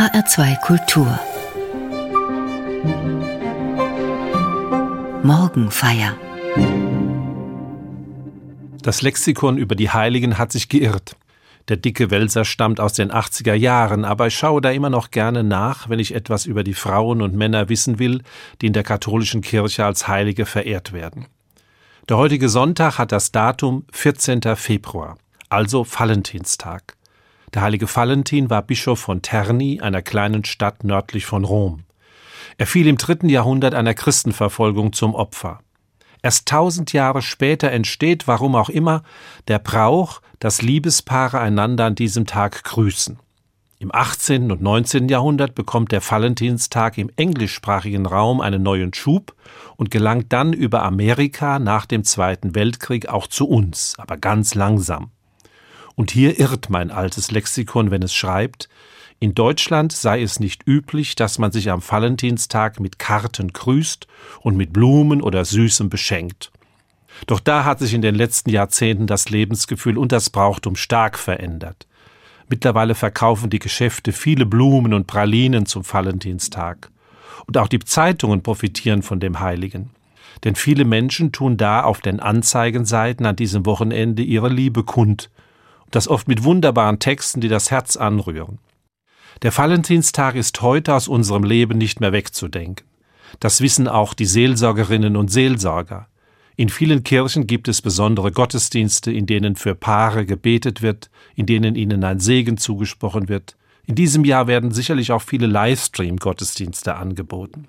HR2 Kultur Morgenfeier Das Lexikon über die Heiligen hat sich geirrt. Der dicke Wälzer stammt aus den 80er Jahren, aber ich schaue da immer noch gerne nach, wenn ich etwas über die Frauen und Männer wissen will, die in der katholischen Kirche als Heilige verehrt werden. Der heutige Sonntag hat das Datum 14. Februar, also Valentinstag. Der heilige Valentin war Bischof von Terni, einer kleinen Stadt nördlich von Rom. Er fiel im dritten Jahrhundert einer Christenverfolgung zum Opfer. Erst tausend Jahre später entsteht, warum auch immer, der Brauch, dass Liebespaare einander an diesem Tag grüßen. Im 18. und 19. Jahrhundert bekommt der Valentinstag im englischsprachigen Raum einen neuen Schub und gelangt dann über Amerika nach dem Zweiten Weltkrieg auch zu uns, aber ganz langsam. Und hier irrt mein altes Lexikon, wenn es schreibt, in Deutschland sei es nicht üblich, dass man sich am Valentinstag mit Karten grüßt und mit Blumen oder Süßem beschenkt. Doch da hat sich in den letzten Jahrzehnten das Lebensgefühl und das Brauchtum stark verändert. Mittlerweile verkaufen die Geschäfte viele Blumen und Pralinen zum Valentinstag. Und auch die Zeitungen profitieren von dem Heiligen. Denn viele Menschen tun da auf den Anzeigenseiten an diesem Wochenende ihre Liebe kund. Das oft mit wunderbaren Texten, die das Herz anrühren. Der Valentinstag ist heute aus unserem Leben nicht mehr wegzudenken. Das wissen auch die Seelsorgerinnen und Seelsorger. In vielen Kirchen gibt es besondere Gottesdienste, in denen für Paare gebetet wird, in denen ihnen ein Segen zugesprochen wird. In diesem Jahr werden sicherlich auch viele Livestream-Gottesdienste angeboten.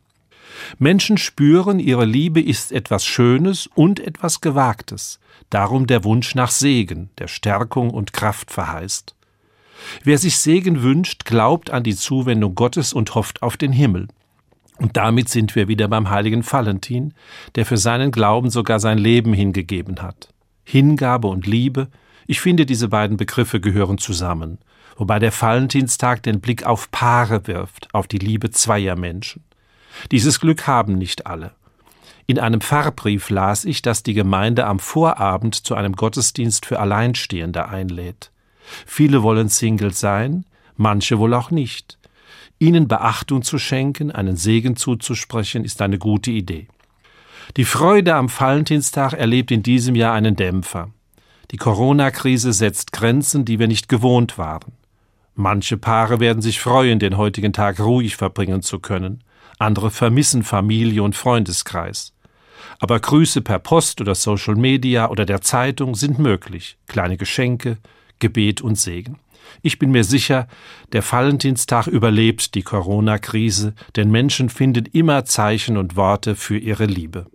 Menschen spüren, ihre Liebe ist etwas Schönes und etwas Gewagtes. Darum der Wunsch nach Segen, der Stärkung und Kraft verheißt. Wer sich Segen wünscht, glaubt an die Zuwendung Gottes und hofft auf den Himmel. Und damit sind wir wieder beim heiligen Valentin, der für seinen Glauben sogar sein Leben hingegeben hat. Hingabe und Liebe, ich finde, diese beiden Begriffe gehören zusammen, wobei der Valentinstag den Blick auf Paare wirft, auf die Liebe zweier Menschen. Dieses Glück haben nicht alle. In einem Pfarrbrief las ich, dass die Gemeinde am Vorabend zu einem Gottesdienst für Alleinstehende einlädt. Viele wollen Single sein, manche wohl auch nicht. Ihnen Beachtung zu schenken, einen Segen zuzusprechen, ist eine gute Idee. Die Freude am Valentinstag erlebt in diesem Jahr einen Dämpfer. Die Corona-Krise setzt Grenzen, die wir nicht gewohnt waren. Manche Paare werden sich freuen, den heutigen Tag ruhig verbringen zu können. Andere vermissen Familie und Freundeskreis. Aber Grüße per Post oder Social Media oder der Zeitung sind möglich. Kleine Geschenke, Gebet und Segen. Ich bin mir sicher, der Valentinstag überlebt die Corona-Krise, denn Menschen finden immer Zeichen und Worte für ihre Liebe.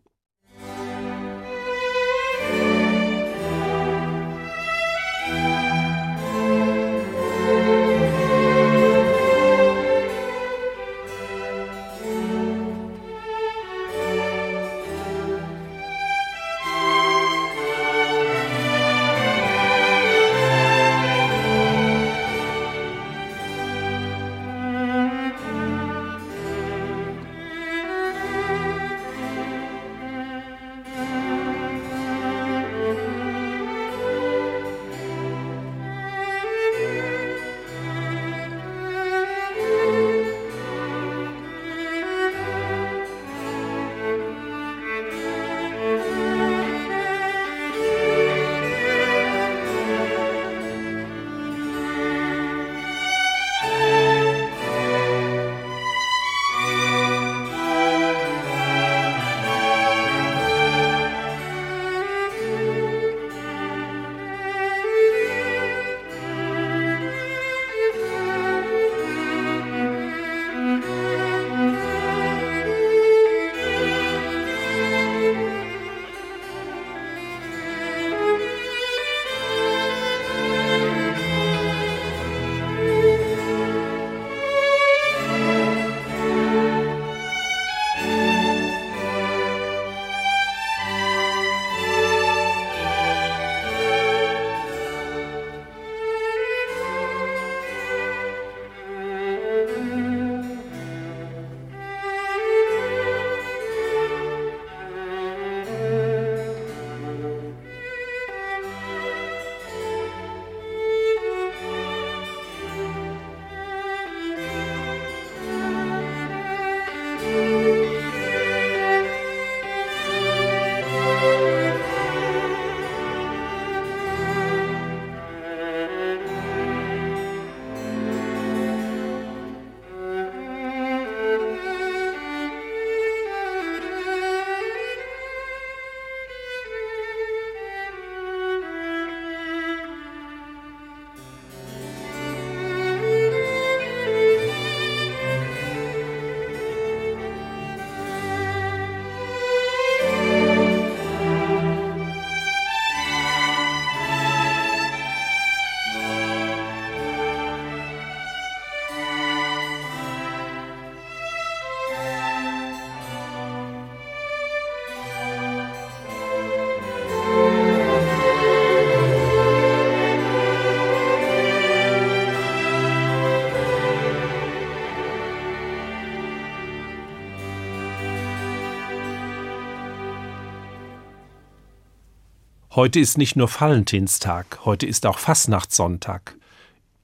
Heute ist nicht nur Valentinstag, heute ist auch Fastnachtssonntag.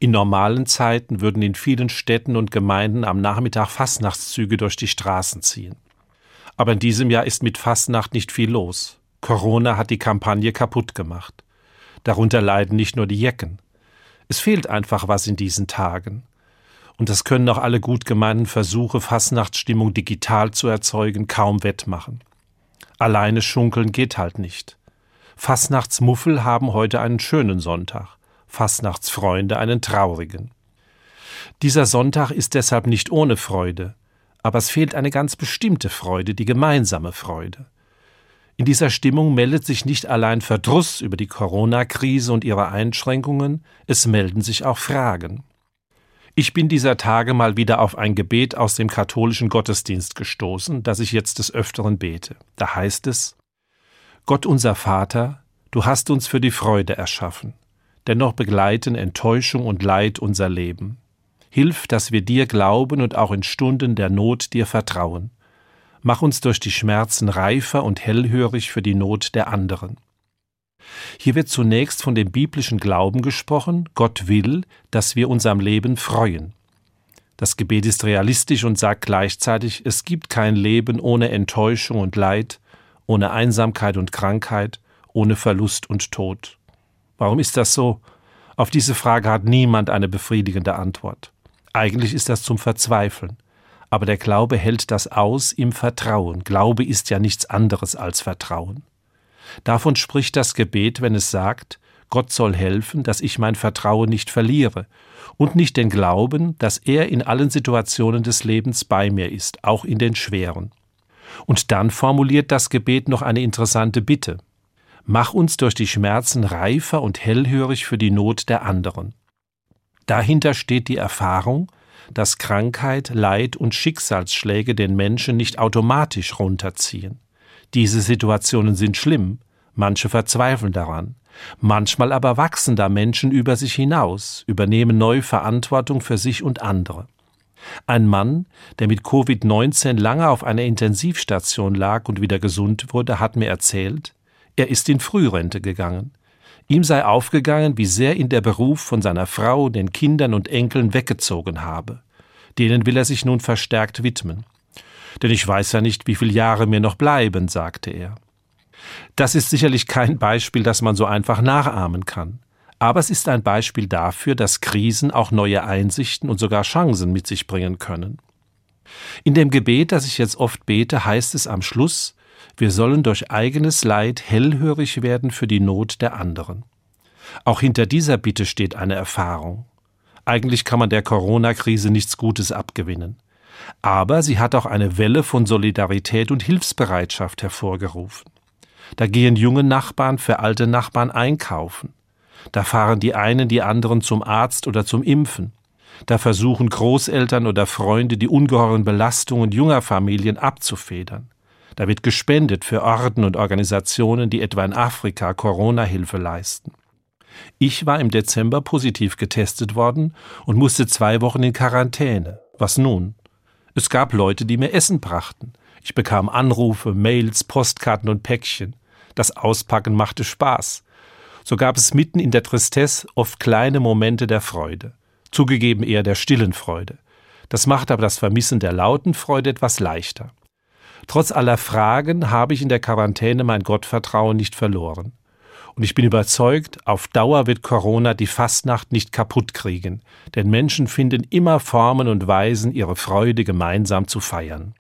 In normalen Zeiten würden in vielen Städten und Gemeinden am Nachmittag Fastnachtszüge durch die Straßen ziehen. Aber in diesem Jahr ist mit Fastnacht nicht viel los. Corona hat die Kampagne kaputt gemacht. Darunter leiden nicht nur die Jecken. Es fehlt einfach was in diesen Tagen. Und das können auch alle gut gemeinten Versuche, Fastnachtsstimmung digital zu erzeugen, kaum wettmachen. Alleine schunkeln geht halt nicht. Fastnachtsmuffel haben heute einen schönen Sonntag, Fastnachtsfreunde einen traurigen. Dieser Sonntag ist deshalb nicht ohne Freude, aber es fehlt eine ganz bestimmte Freude, die gemeinsame Freude. In dieser Stimmung meldet sich nicht allein Verdruss über die Corona-Krise und ihre Einschränkungen, es melden sich auch Fragen. Ich bin dieser Tage mal wieder auf ein Gebet aus dem katholischen Gottesdienst gestoßen, das ich jetzt des Öfteren bete. Da heißt es Gott unser Vater, du hast uns für die Freude erschaffen, dennoch begleiten Enttäuschung und Leid unser Leben. Hilf, dass wir dir glauben und auch in Stunden der Not dir vertrauen. Mach uns durch die Schmerzen reifer und hellhörig für die Not der anderen. Hier wird zunächst von dem biblischen Glauben gesprochen, Gott will, dass wir unserem Leben freuen. Das Gebet ist realistisch und sagt gleichzeitig, es gibt kein Leben ohne Enttäuschung und Leid, ohne Einsamkeit und Krankheit, ohne Verlust und Tod. Warum ist das so? Auf diese Frage hat niemand eine befriedigende Antwort. Eigentlich ist das zum Verzweifeln. Aber der Glaube hält das aus im Vertrauen. Glaube ist ja nichts anderes als Vertrauen. Davon spricht das Gebet, wenn es sagt, Gott soll helfen, dass ich mein Vertrauen nicht verliere und nicht den Glauben, dass er in allen Situationen des Lebens bei mir ist, auch in den schweren. Und dann formuliert das Gebet noch eine interessante Bitte. Mach uns durch die Schmerzen reifer und hellhörig für die Not der anderen. Dahinter steht die Erfahrung, dass Krankheit, Leid und Schicksalsschläge den Menschen nicht automatisch runterziehen. Diese Situationen sind schlimm, manche verzweifeln daran, manchmal aber wachsen da Menschen über sich hinaus, übernehmen neue Verantwortung für sich und andere. Ein Mann, der mit Covid-19 lange auf einer Intensivstation lag und wieder gesund wurde, hat mir erzählt, er ist in Frührente gegangen. Ihm sei aufgegangen, wie sehr ihn der Beruf von seiner Frau, den Kindern und Enkeln weggezogen habe. Denen will er sich nun verstärkt widmen denn ich weiß ja nicht, wie viele Jahre mir noch bleiben, sagte er. Das ist sicherlich kein Beispiel, das man so einfach nachahmen kann. Aber es ist ein Beispiel dafür, dass Krisen auch neue Einsichten und sogar Chancen mit sich bringen können. In dem Gebet, das ich jetzt oft bete, heißt es am Schluss, wir sollen durch eigenes Leid hellhörig werden für die Not der anderen. Auch hinter dieser Bitte steht eine Erfahrung. Eigentlich kann man der Corona-Krise nichts Gutes abgewinnen aber sie hat auch eine Welle von Solidarität und Hilfsbereitschaft hervorgerufen. Da gehen junge Nachbarn für alte Nachbarn einkaufen. Da fahren die einen die anderen zum Arzt oder zum Impfen. Da versuchen Großeltern oder Freunde die ungeheuren Belastungen junger Familien abzufedern. Da wird gespendet für Orden und Organisationen, die etwa in Afrika Corona-Hilfe leisten. Ich war im Dezember positiv getestet worden und musste zwei Wochen in Quarantäne. Was nun? Es gab Leute, die mir Essen brachten. Ich bekam Anrufe, Mails, Postkarten und Päckchen. Das Auspacken machte Spaß. So gab es mitten in der Tristesse oft kleine Momente der Freude. Zugegeben eher der stillen Freude. Das macht aber das Vermissen der lauten Freude etwas leichter. Trotz aller Fragen habe ich in der Quarantäne mein Gottvertrauen nicht verloren. Und ich bin überzeugt, auf Dauer wird Corona die Fastnacht nicht kaputt kriegen, denn Menschen finden immer Formen und Weisen, ihre Freude gemeinsam zu feiern.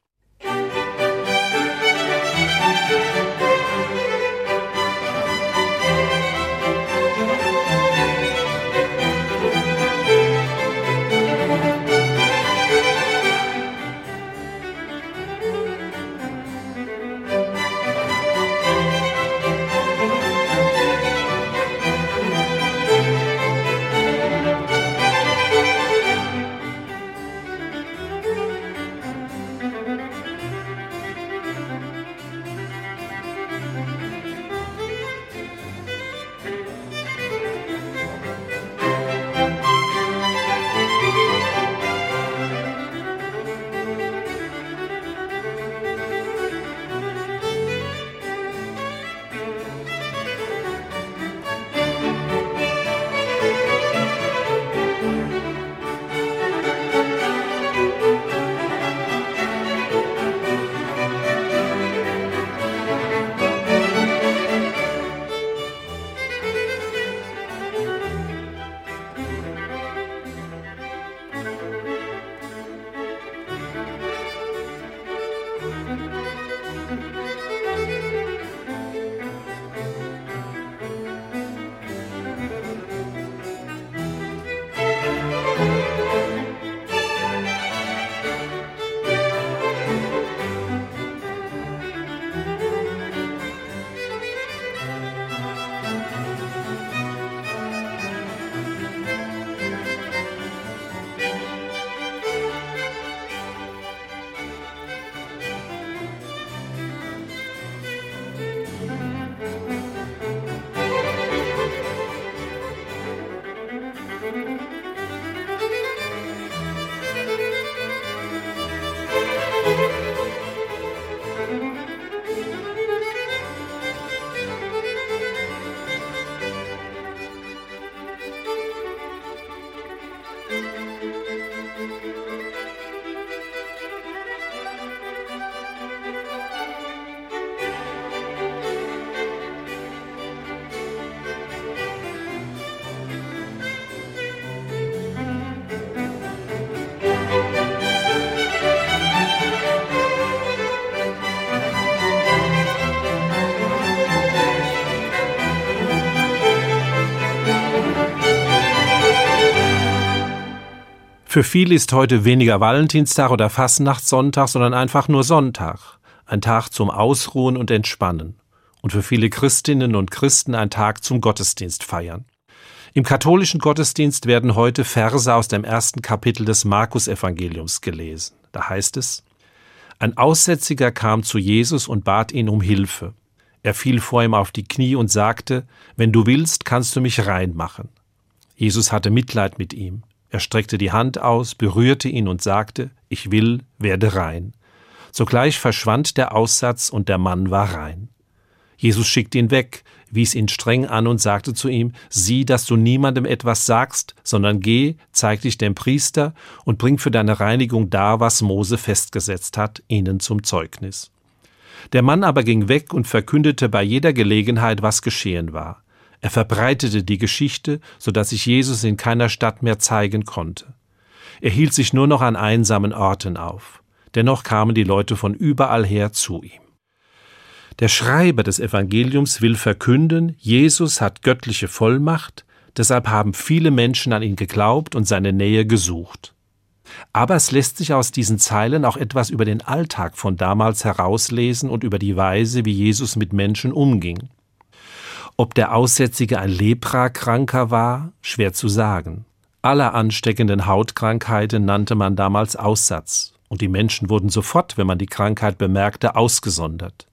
Für viele ist heute weniger Valentinstag oder Fastnachtssonntag, sondern einfach nur Sonntag, ein Tag zum Ausruhen und Entspannen und für viele Christinnen und Christen ein Tag zum Gottesdienst feiern. Im katholischen Gottesdienst werden heute Verse aus dem ersten Kapitel des Markus-Evangeliums gelesen. Da heißt es: Ein Aussätziger kam zu Jesus und bat ihn um Hilfe. Er fiel vor ihm auf die Knie und sagte: Wenn du willst, kannst du mich rein machen. Jesus hatte Mitleid mit ihm. Er streckte die Hand aus, berührte ihn und sagte: Ich will, werde rein. Sogleich verschwand der Aussatz und der Mann war rein. Jesus schickte ihn weg, wies ihn streng an und sagte zu ihm, sieh, dass du niemandem etwas sagst, sondern geh, zeig dich dem Priester und bring für deine Reinigung dar, was Mose festgesetzt hat, ihnen zum Zeugnis. Der Mann aber ging weg und verkündete bei jeder Gelegenheit, was geschehen war. Er verbreitete die Geschichte, so dass sich Jesus in keiner Stadt mehr zeigen konnte. Er hielt sich nur noch an einsamen Orten auf. Dennoch kamen die Leute von überall her zu ihm. Der Schreiber des Evangeliums will verkünden, Jesus hat göttliche Vollmacht, deshalb haben viele Menschen an ihn geglaubt und seine Nähe gesucht. Aber es lässt sich aus diesen Zeilen auch etwas über den Alltag von damals herauslesen und über die Weise, wie Jesus mit Menschen umging. Ob der Aussätzige ein Leprakranker war, schwer zu sagen. Alle ansteckenden Hautkrankheiten nannte man damals Aussatz, und die Menschen wurden sofort, wenn man die Krankheit bemerkte, ausgesondert.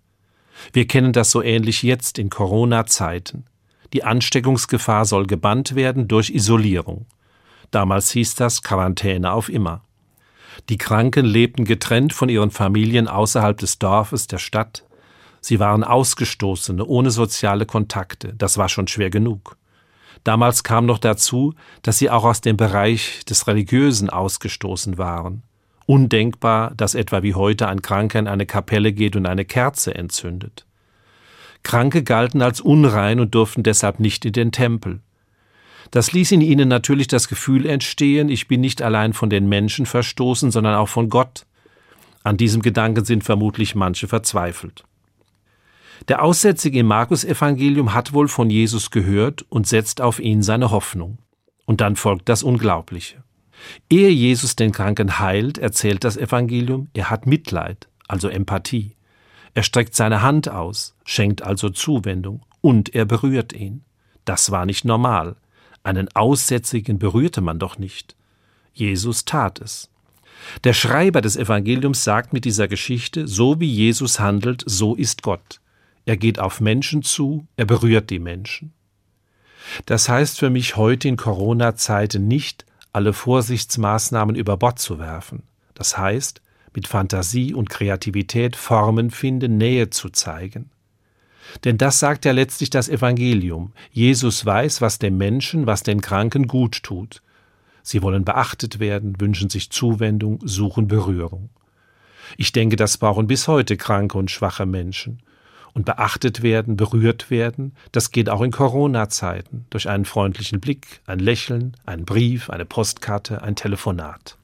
Wir kennen das so ähnlich jetzt in Corona-Zeiten. Die Ansteckungsgefahr soll gebannt werden durch Isolierung. Damals hieß das Quarantäne auf immer. Die Kranken lebten getrennt von ihren Familien außerhalb des Dorfes, der Stadt. Sie waren Ausgestoßene, ohne soziale Kontakte. Das war schon schwer genug. Damals kam noch dazu, dass sie auch aus dem Bereich des Religiösen ausgestoßen waren. Undenkbar, dass etwa wie heute ein Kranker in eine Kapelle geht und eine Kerze entzündet. Kranke galten als unrein und durften deshalb nicht in den Tempel. Das ließ in ihnen natürlich das Gefühl entstehen, ich bin nicht allein von den Menschen verstoßen, sondern auch von Gott. An diesem Gedanken sind vermutlich manche verzweifelt. Der Aussätzige im Markus-Evangelium hat wohl von Jesus gehört und setzt auf ihn seine Hoffnung. Und dann folgt das Unglaubliche. Ehe Jesus den Kranken heilt, erzählt das Evangelium, er hat Mitleid, also Empathie. Er streckt seine Hand aus, schenkt also Zuwendung, und er berührt ihn. Das war nicht normal. Einen Aussätzigen berührte man doch nicht. Jesus tat es. Der Schreiber des Evangeliums sagt mit dieser Geschichte, so wie Jesus handelt, so ist Gott. Er geht auf Menschen zu, er berührt die Menschen. Das heißt für mich heute in Corona-Zeiten nicht, alle Vorsichtsmaßnahmen über Bord zu werfen. Das heißt, mit Fantasie und Kreativität Formen finden, Nähe zu zeigen. Denn das sagt ja letztlich das Evangelium. Jesus weiß, was dem Menschen, was den Kranken gut tut. Sie wollen beachtet werden, wünschen sich Zuwendung, suchen Berührung. Ich denke, das brauchen bis heute kranke und schwache Menschen und beachtet werden, berührt werden, das geht auch in Corona-Zeiten durch einen freundlichen Blick, ein Lächeln, einen Brief, eine Postkarte, ein Telefonat.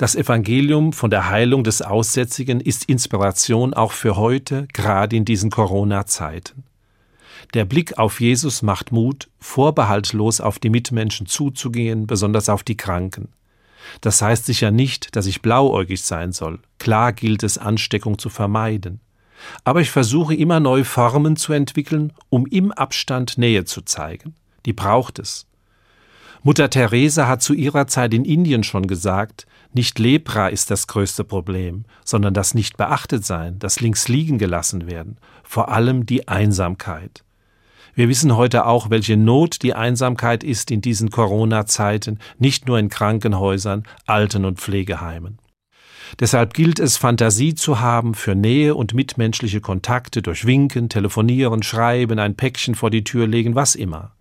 Das Evangelium von der Heilung des Aussätzigen ist Inspiration auch für heute, gerade in diesen Corona-Zeiten. Der Blick auf Jesus macht Mut, vorbehaltlos auf die Mitmenschen zuzugehen, besonders auf die Kranken. Das heißt sicher nicht, dass ich blauäugig sein soll. Klar gilt es, Ansteckung zu vermeiden. Aber ich versuche immer neue Formen zu entwickeln, um im Abstand Nähe zu zeigen. Die braucht es. Mutter Teresa hat zu ihrer Zeit in Indien schon gesagt, nicht Lepra ist das größte Problem, sondern das nicht beachtet sein, das links liegen gelassen werden, vor allem die Einsamkeit. Wir wissen heute auch, welche Not die Einsamkeit ist in diesen Corona-Zeiten, nicht nur in Krankenhäusern, Alten- und Pflegeheimen. Deshalb gilt es, Fantasie zu haben für Nähe und mitmenschliche Kontakte durch Winken, Telefonieren, Schreiben, ein Päckchen vor die Tür legen, was immer.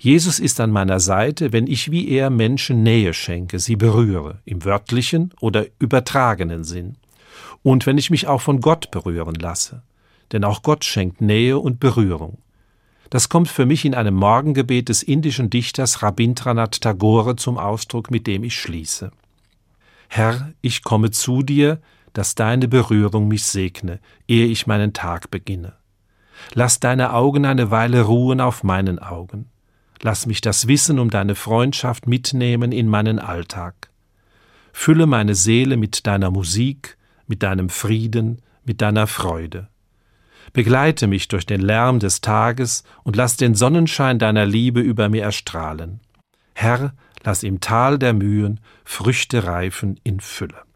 Jesus ist an meiner Seite, wenn ich wie er Menschen Nähe schenke, sie berühre, im wörtlichen oder übertragenen Sinn. Und wenn ich mich auch von Gott berühren lasse. Denn auch Gott schenkt Nähe und Berührung. Das kommt für mich in einem Morgengebet des indischen Dichters Rabindranath Tagore zum Ausdruck, mit dem ich schließe. Herr, ich komme zu dir, dass deine Berührung mich segne, ehe ich meinen Tag beginne. Lass deine Augen eine Weile ruhen auf meinen Augen. Lass mich das Wissen um deine Freundschaft mitnehmen in meinen Alltag. Fülle meine Seele mit deiner Musik, mit deinem Frieden, mit deiner Freude. Begleite mich durch den Lärm des Tages und lass den Sonnenschein deiner Liebe über mir erstrahlen. Herr, lass im Tal der Mühen Früchte reifen in Fülle.